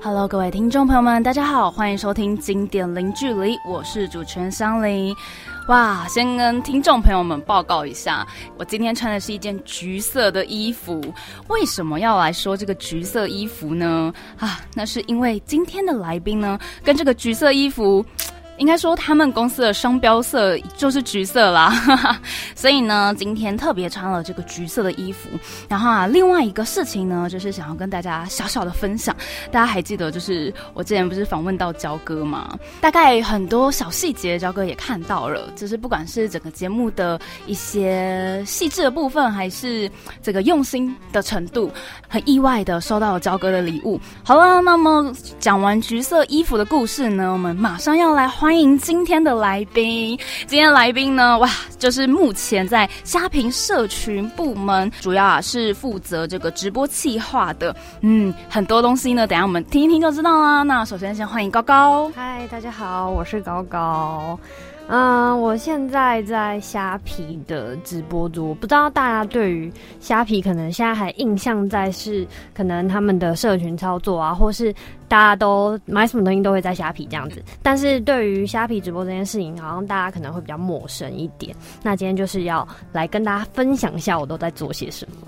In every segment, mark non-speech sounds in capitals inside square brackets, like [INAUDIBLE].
Hello，各位听众朋友们，大家好，欢迎收听《经典零距离》，我是主持人香菱。哇，先跟听众朋友们报告一下，我今天穿的是一件橘色的衣服。为什么要来说这个橘色衣服呢？啊，那是因为今天的来宾呢，跟这个橘色衣服。应该说，他们公司的商标色就是橘色啦，[LAUGHS] 所以呢，今天特别穿了这个橘色的衣服。然后啊，另外一个事情呢，就是想要跟大家小小的分享。大家还记得，就是我之前不是访问到焦哥吗？大概很多小细节，焦哥也看到了。就是不管是整个节目的一些细致的部分，还是这个用心的程度，很意外的收到了焦哥的礼物。好了，那么讲完橘色衣服的故事呢，我们马上要来欢。欢迎今天的来宾。今天来宾呢，哇，就是目前在虾平社群部门，主要啊是负责这个直播企划的。嗯，很多东西呢，等下我们听一听就知道啦。那首先先欢迎高高。嗨，大家好，我是高高。嗯，我现在在虾皮的直播组，不知道大家对于虾皮可能现在还印象在是可能他们的社群操作啊，或是大家都买什么东西都会在虾皮这样子。但是对于虾皮直播这件事情，好像大家可能会比较陌生一点。那今天就是要来跟大家分享一下我都在做些什么。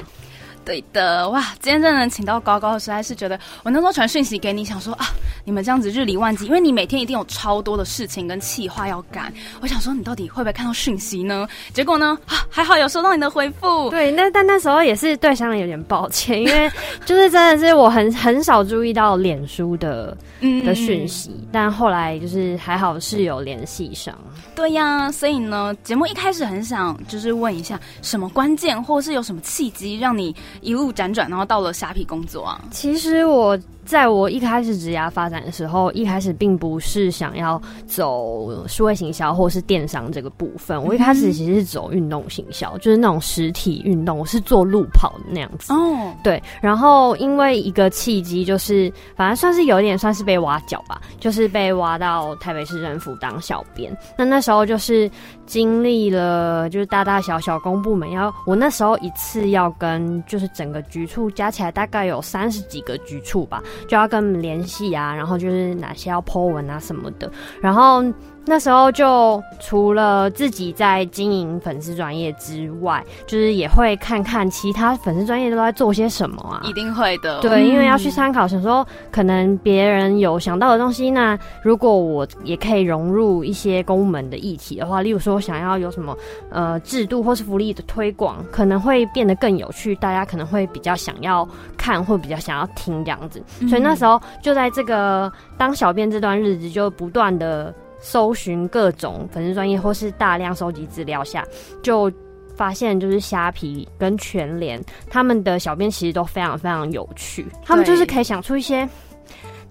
对的，哇！今天真的能请到高高，实在是觉得我那时候传讯息给你，想说啊，你们这样子日理万机，因为你每天一定有超多的事情跟计划要赶。我想说，你到底会不会看到讯息呢？[LAUGHS] 结果呢，啊，还好有收到你的回复。对，那但那时候也是对香人有点抱歉，因为就是真的是我很很少注意到脸书的的讯息，但后来就是还好是有联系上。对呀，所以呢，节目一开始很想就是问一下，什么关键或是有什么契机让你。一路辗转，然后到了虾皮工作啊。其实我。在我一开始职涯发展的时候，一开始并不是想要走数位行销或是电商这个部分。我一开始其实是走运动行销，就是那种实体运动，我是做路跑那样子。哦，对。然后因为一个契机，就是反正算是有点算是被挖角吧，就是被挖到台北市政府当小编。那那时候就是经历了就是大大小小公部门要，我那时候一次要跟就是整个局处加起来大概有三十几个局处吧。就要跟我们联系啊，然后就是哪些要 po 文啊什么的，然后。那时候就除了自己在经营粉丝专业之外，就是也会看看其他粉丝专业都在做些什么啊。一定会的，对，因为要去参考，想说可能别人有想到的东西，那如果我也可以融入一些公门的议题的话，例如说想要有什么呃制度或是福利的推广，可能会变得更有趣，大家可能会比较想要看或比较想要听这样子。所以那时候就在这个当小编这段日子，就不断的。搜寻各种粉丝专业，或是大量收集资料下，就发现就是虾皮跟全联他们的小编其实都非常非常有趣，他们就是可以想出一些，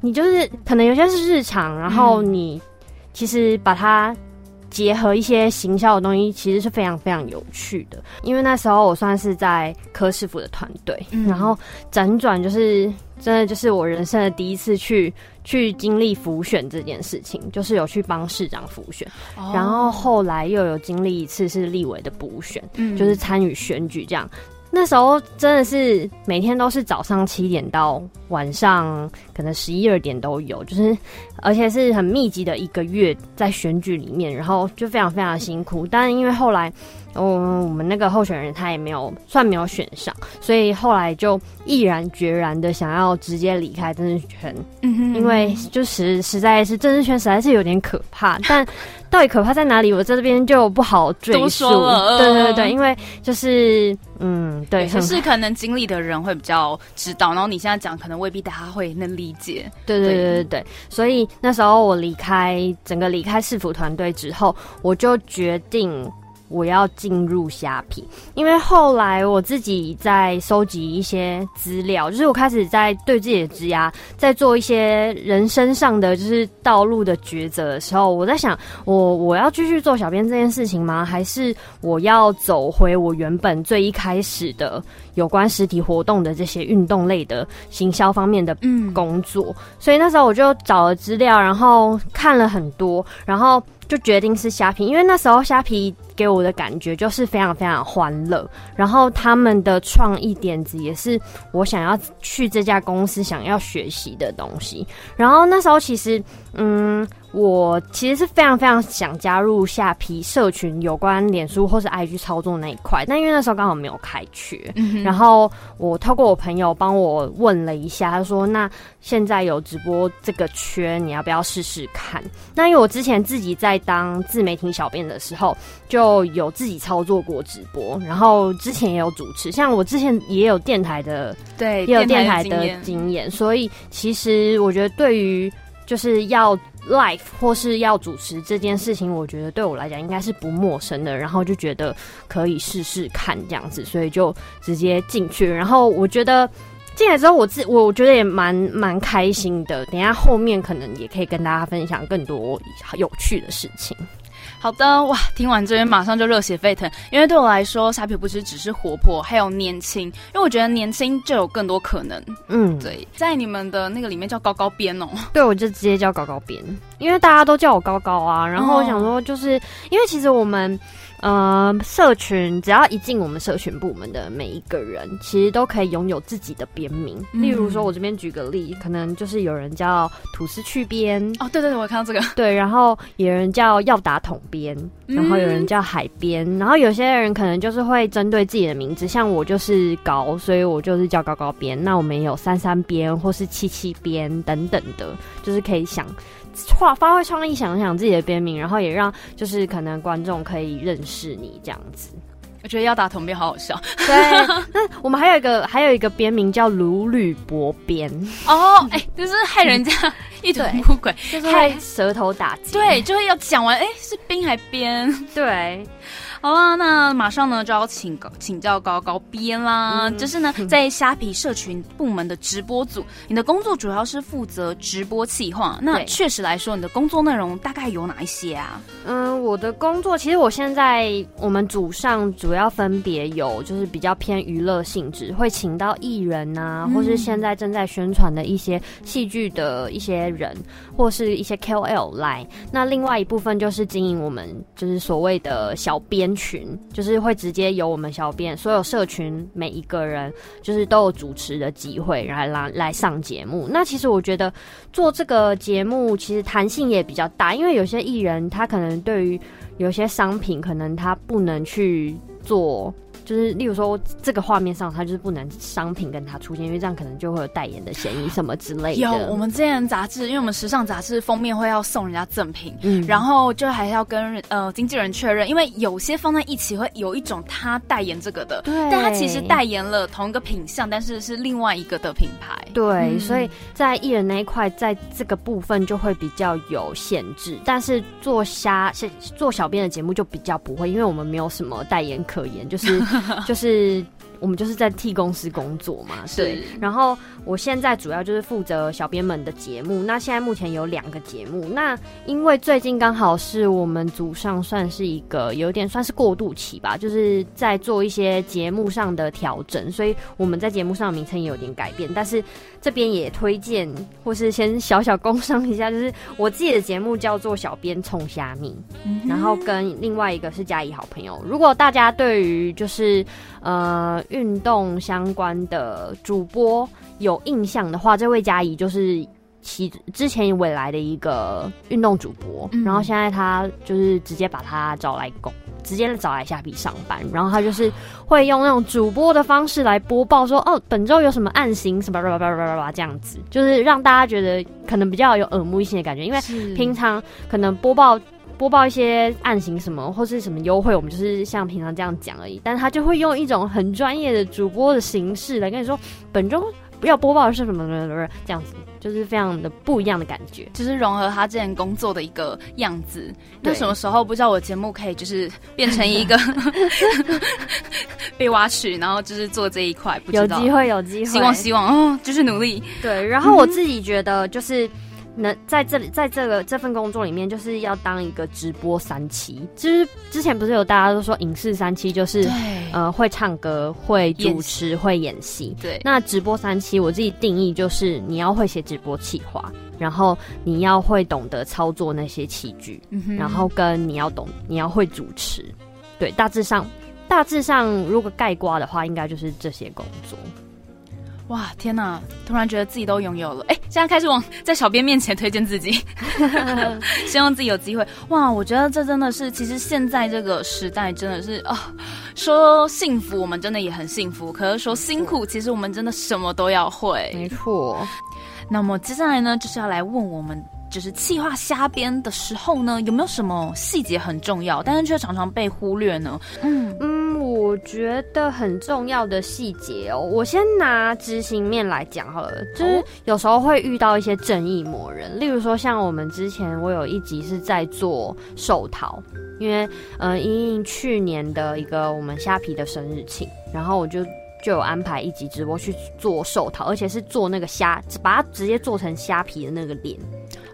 你就是可能有些是日常，然后你其实把它结合一些行销的东西，其实是非常非常有趣的。因为那时候我算是在柯师傅的团队，然后辗转就是真的就是我人生的第一次去。去经历浮选这件事情，就是有去帮市长浮选，然后后来又有经历一次是立委的补选，就是参与选举这样。那时候真的是每天都是早上七点到晚上可能十一二点都有，就是而且是很密集的一个月在选举里面，然后就非常非常辛苦。但因为后来。嗯，我们那个候选人他也没有算没有选上，所以后来就毅然决然的想要直接离开政治圈，因为就实实在是政治圈实在是有点可怕，但到底可怕在哪里，我在这边就不好赘述。对对对，因为就是嗯，对，可是可能经历的人会比较知道，然后你现在讲可能未必大家会能理解。对对对对对，所以那时候我离开整个离开市府团队之后，我就决定。我要进入虾皮，因为后来我自己在收集一些资料，就是我开始在对自己的职涯在做一些人生上的就是道路的抉择的时候，我在想，我我要继续做小编这件事情吗？还是我要走回我原本最一开始的有关实体活动的这些运动类的行销方面的工作？所以那时候我就找了资料，然后看了很多，然后就决定是虾皮，因为那时候虾皮。给我的感觉就是非常非常欢乐，然后他们的创意点子也是我想要去这家公司想要学习的东西。然后那时候其实，嗯。我其实是非常非常想加入下批社群有关脸书或是 IG 操作那一块，但因为那时候刚好没有开缺，然后我透过我朋友帮我问了一下，他说：“那现在有直播这个缺，你要不要试试看？”那因为我之前自己在当自媒体小编的时候，就有自己操作过直播，然后之前也有主持，像我之前也有电台的，对，也有电台的经验，所以其实我觉得对于就是要。life 或是要主持这件事情，我觉得对我来讲应该是不陌生的，然后就觉得可以试试看这样子，所以就直接进去。然后我觉得进来之后，我自我觉得也蛮蛮开心的。等下后面可能也可以跟大家分享更多有趣的事情。好的哇，听完这边马上就热血沸腾，因为对我来说，傻皮不是只是活泼，还有年轻，因为我觉得年轻就有更多可能。嗯，对，在你们的那个里面叫高高边哦，对，我就直接叫高高边，因为大家都叫我高高啊。然后我想说，就是因为其实我们。呃，社群只要一进我们社群部门的每一个人，其实都可以拥有自己的编名。例如说，我这边举个例，可能就是有人叫吐司去编哦，对对对，我看到这个，[LAUGHS] 对，然后有人叫要打桶编，然后有人叫海边，然后有些人可能就是会针对自己的名字，像我就是高，所以我就是叫高高编。那我们有三三编或是七七编等等的，就是可以想。创发挥创意，想想自己的编名，然后也让就是可能观众可以认识你这样子。我觉得要打同编好好笑。对，那我们还有一个还有一个编名叫如履薄冰哦，哎，就是害人家 [LAUGHS] 一头乌鬼，就是害舌头打结。对，就是要讲完，哎，是冰还边？[LAUGHS] [LAUGHS] 对。好啦，那马上呢就要请请教高高编啦。就是呢，[LAUGHS] 在虾皮社群部门的直播组，你的工作主要是负责直播企划。那确实来说，你的工作内容大概有哪一些啊？嗯，我的工作其实我现在我们组上主要分别有，就是比较偏娱乐性质，会请到艺人啊，或是现在正在宣传的一些戏剧的一些人，或是一些 KOL 来。那另外一部分就是经营我们就是所谓的小编。群就是会直接由我们小编，所有社群每一个人就是都有主持的机会，然后来来上节目。那其实我觉得做这个节目其实弹性也比较大，因为有些艺人他可能对于有些商品可能他不能去做。就是，例如说这个画面上，它就是不能商品跟它出现，因为这样可能就会有代言的嫌疑什么之类的。有，我们之前杂志，因为我们时尚杂志封面会要送人家赠品，嗯，然后就还要跟呃经纪人确认，因为有些放在一起会有一种他代言这个的，对，但他其实代言了同一个品相，但是是另外一个的品牌。对，所以在艺人那一块，在这个部分就会比较有限制，但是做虾做小编的节目就比较不会，因为我们没有什么代言可言，就是。[LAUGHS] 就是我们就是在替公司工作嘛，对。然后我现在主要就是负责小编们的节目。那现在目前有两个节目。那因为最近刚好是我们组上算是一个有点算是过渡期吧，就是在做一些节目上的调整，所以我们在节目上的名称也有点改变。但是这边也推荐或是先小小工商一下，就是我自己的节目叫做《小编冲虾米》，然后跟另外一个是嘉怡好朋友。如果大家对于就是呃。运动相关的主播有印象的话，这位嘉怡就是其之前未来的一个运动主播，然后现在他就是直接把他找来工，直接找来下笔上班，然后他就是会用那种主播的方式来播报，说哦本周有什么案型什么叭叭叭叭叭叭这样子，就是让大家觉得可能比较有耳目一新的感觉，因为平常可能播报。播报一些案型什么或是什么优惠，我们就是像平常这样讲而已。但是他就会用一种很专业的主播的形式来跟你说，本周不要播报的是什么什么什么这样子，就是非常的不一样的感觉，就是融合他之前工作的一个样子。那什么时候不知道我节目可以就是变成一个 [LAUGHS] 被挖取，然后就是做这一块？有机会，有机会，希望希望哦，就是努力。对，然后我自己觉得就是。那在这里，在这个这份工作里面，就是要当一个直播三期。就是之前不是有大家都说影视三期，就是呃会唱歌、会主持、会演戏。对，那直播三期，我自己定义就是你要会写直播企划，然后你要会懂得操作那些器具，然后跟你要懂，你要会主持。对，大致上大致上如果盖瓜的话，应该就是这些工作。哇，天哪！突然觉得自己都拥有了。哎，现在开始往在小编面前推荐自己，[LAUGHS] 希望自己有机会。哇，我觉得这真的是，其实现在这个时代真的是啊，说幸福，我们真的也很幸福。可是说辛苦，其实我们真的什么都要会。没错。那么接下来呢，就是要来问我们。就是气化瞎编的时候呢，有没有什么细节很重要，但是却常常被忽略呢？嗯嗯，我觉得很重要的细节哦，我先拿执行面来讲好了，就是有时候会遇到一些正义魔人，例如说像我们之前我有一集是在做寿桃，因为呃因去年的一个我们虾皮的生日庆，然后我就。就有安排一集直播去做寿桃，而且是做那个虾，把它直接做成虾皮的那个脸，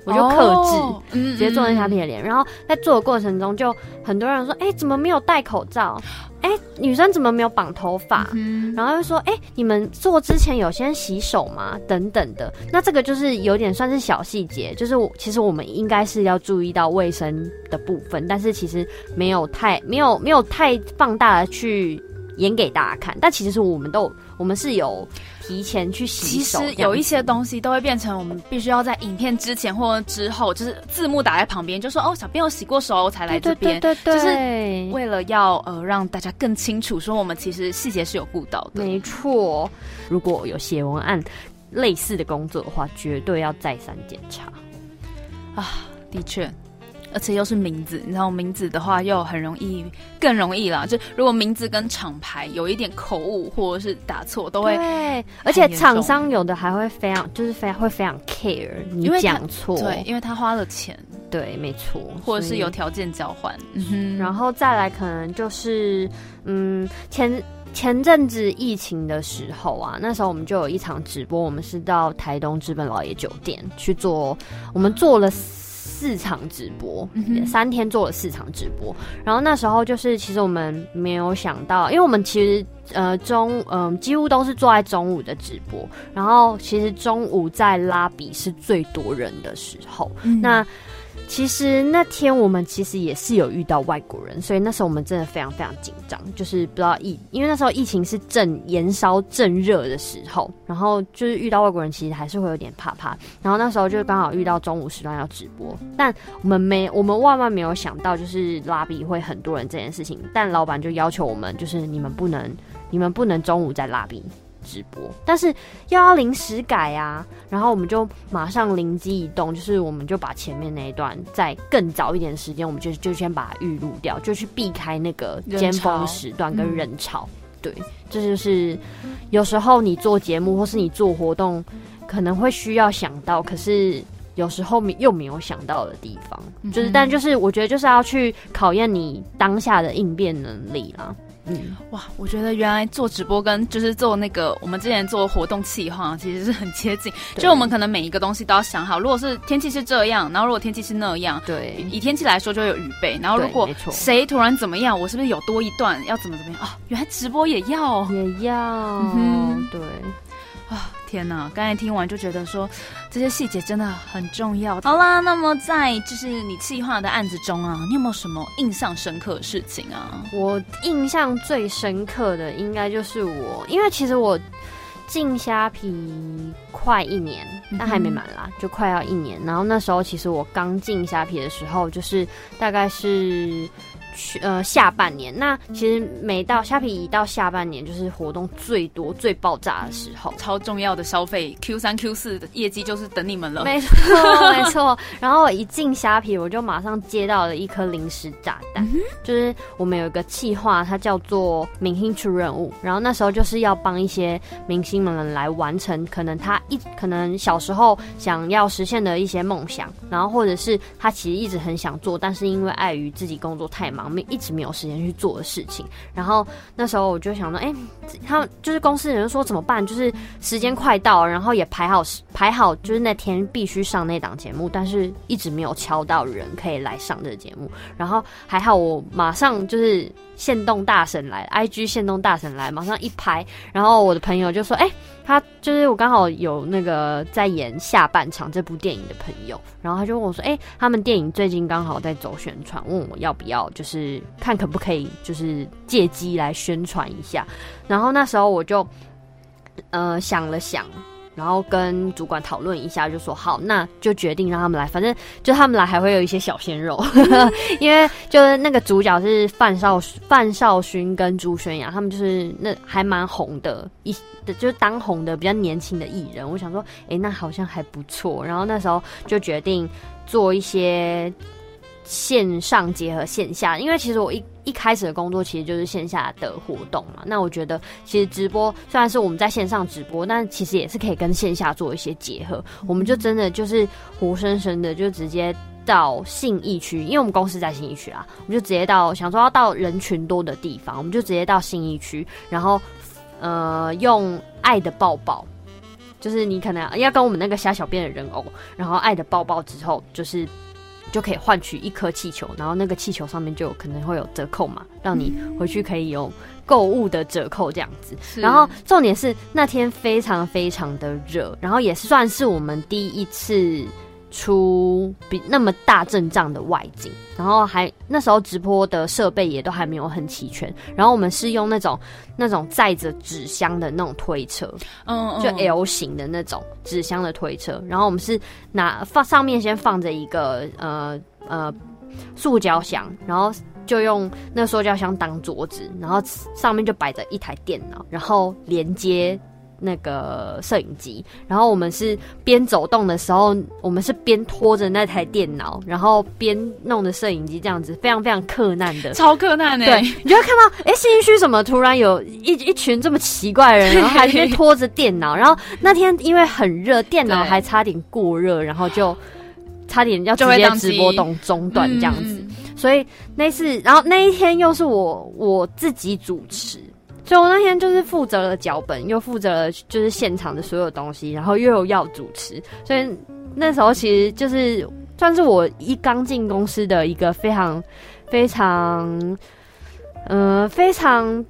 我就克制，直接做成虾皮的脸。然后在做的过程中，就很多人说：“哎，怎么没有戴口罩？哎，女生怎么没有绑头发？”然后又说：“哎，你们做之前有先洗手吗？”等等的。那这个就是有点算是小细节，就是我其实我们应该是要注意到卫生的部分，但是其实没有太没有没有太放大的去。演给大家看，但其实是我们都我们是有提前去洗手。其实有一些东西都会变成我们必须要在影片之前或之后，就是字幕打在旁边，就说哦，小编我洗过手才来这边，对对对，就是为了要呃让大家更清楚，说我们其实细节是有顾到的。没错，如果有写文案类似的工作的话，绝对要再三检查。啊，的确。而且又是名字，你知道名字的话又很容易，更容易啦。就如果名字跟厂牌有一点口误或者是打错，都会。对，而且厂商有的还会非常，就是非常会非常 care 你讲错，对，因为他花了钱，对，没错，或者是有条件交换。嗯然后再来，可能就是，嗯，前前阵子疫情的时候啊，那时候我们就有一场直播，我们是到台东资本老爷酒店去做，我们做了。四场直播，三天做了四场直播，然后那时候就是其实我们没有想到，因为我们其实呃中嗯几乎都是坐在中午的直播，然后其实中午在拉比是最多人的时候，那。其实那天我们其实也是有遇到外国人，所以那时候我们真的非常非常紧张，就是不知道疫，因为那时候疫情是正延烧正热的时候，然后就是遇到外国人，其实还是会有点怕怕。然后那时候就刚好遇到中午时段要直播，但我们没，我们万万没有想到就是拉比会很多人这件事情，但老板就要求我们，就是你们不能，你们不能中午在拉比。直播，但是又要临时改啊，然后我们就马上灵机一动，就是我们就把前面那一段在更早一点时间，我们就就先把它预录掉，就去避开那个尖峰时段跟人潮。对，这就是有时候你做节目或是你做活动可能会需要想到，可是有时候又没有想到的地方，就是但就是我觉得就是要去考验你当下的应变能力啦。嗯，哇，我觉得原来做直播跟就是做那个我们之前做活动企划其实是很接近，就我们可能每一个东西都要想好，如果是天气是这样，然后如果天气是那样，对，以天气来说就有预备，然后如果谁突然怎么样，我是不是有多一段要怎么怎么样？哦？原来直播也要。也要，嗯，对。啊天哪！刚才听完就觉得说这些细节真的很重要。好啦，那么在就是你计划的案子中啊，你有没有什么印象深刻的事情啊？我印象最深刻的应该就是我，因为其实我进虾皮快一年，但还没满啦，就快要一年。然后那时候其实我刚进虾皮的时候，就是大概是。呃，下半年那其实每到虾皮一到下半年，就是活动最多、最爆炸的时候，超重要的消费 Q 三 Q 四的业绩就是等你们了。没错，没错。[LAUGHS] 然后一进虾皮，我就马上接到了一颗临时炸弹，就是我们有一个计划，它叫做明星出任务。然后那时候就是要帮一些明星们来完成可能他一可能小时候想要实现的一些梦想，然后或者是他其实一直很想做，但是因为碍于自己工作太忙。没一直没有时间去做的事情，然后那时候我就想说，哎，他们就是公司人说怎么办？就是时间快到，然后也排好排好，就是那天必须上那档节目，但是一直没有敲到人可以来上这个节目。然后还好我马上就是线动大神来，IG 线动大神来，马上一拍，然后我的朋友就说，哎。他就是我刚好有那个在演下半场这部电影的朋友，然后他就问我说：“哎，他们电影最近刚好在走宣传，问我要不要就是。”就是看可不可以就是借机来宣传一下。然后那时候我就呃想了想。然后跟主管讨论一下，就说好，那就决定让他们来。反正就他们来，还会有一些小鲜肉，[LAUGHS] 因为就是那个主角是范少范少勋跟朱轩阳，他们就是那还蛮红的，一就是当红的比较年轻的艺人。我想说，哎，那好像还不错。然后那时候就决定做一些。线上结合线下，因为其实我一一开始的工作其实就是线下的活动嘛。那我觉得其实直播虽然是我们在线上直播，但其实也是可以跟线下做一些结合。我们就真的就是活生生的就直接到信义区，因为我们公司在信义区啊，我们就直接到想说要到人群多的地方，我们就直接到信义区，然后呃用爱的抱抱，就是你可能要跟我们那个瞎小编的人偶，然后爱的抱抱之后就是。就可以换取一颗气球，然后那个气球上面就可能会有折扣嘛，让你回去可以有购物的折扣这样子。然后重点是那天非常非常的热，然后也算是我们第一次。出比那么大阵仗的外景，然后还那时候直播的设备也都还没有很齐全，然后我们是用那种那种载着纸箱的那种推车，嗯，就 L 型的那种纸箱的推车，然后我们是拿放上面先放着一个呃呃塑胶箱，然后就用那塑胶箱当桌子，然后上面就摆着一台电脑，然后连接。那个摄影机，然后我们是边走动的时候，我们是边拖着那台电脑，然后边弄着摄影机，这样子非常非常困难的，超困难的。对，你就会看到，哎，新区怎么突然有一一群这么奇怪的人，然后 [LAUGHS] 还边拖着电脑，然后那天因为很热，电脑还差点过热，然后就差点要直接直播中中断这样子，所以那次，然后那一天又是我我自己主持。所以我那天就是负责了脚本，又负责了就是现场的所有东西，然后又有要主持，所以那时候其实就是算是我一刚进公司的一个非常非常，呃，非常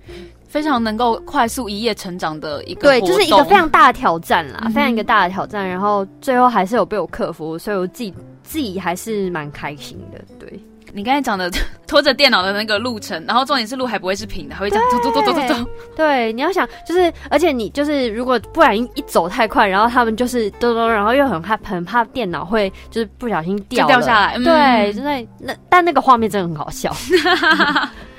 非常能够快速一夜成长的一个对，就是一个非常大的挑战啦，非常一个大的挑战，然后最后还是有被我克服，所以我自己自己还是蛮开心的，对。你刚才讲的 [LAUGHS] 拖着电脑的那个路程，然后重点是路还不会是平的，还会这样走走走走走走。对，你要想就是，而且你就是如果不然一走太快，然后他们就是咚咚，然后又很怕很怕电脑会就是不小心掉掉下来。对，真的那但那个画面真的很好笑。[LAUGHS]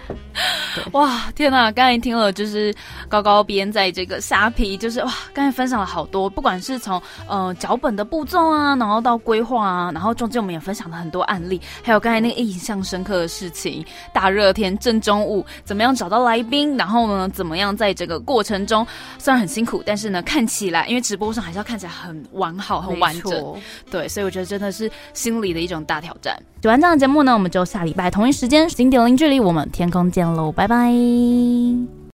哇，天哪！刚才听了就是高高编在这个虾皮，就是哇，刚才分享了好多，不管是从呃脚本的步骤啊，然后到规划啊，然后中间我们也分享了很多案例，还有刚才那个印象深刻的事情，大热天正中午怎么样找到来宾，然后呢怎么样在这个过程中虽然很辛苦，但是呢看起来因为直播上还是要看起来很完好、很完整，对，所以我觉得真的是心理的一种大挑战。喜欢这样的节目呢，我们就下礼拜同一时间零点零距离，我们天空见喽，拜拜。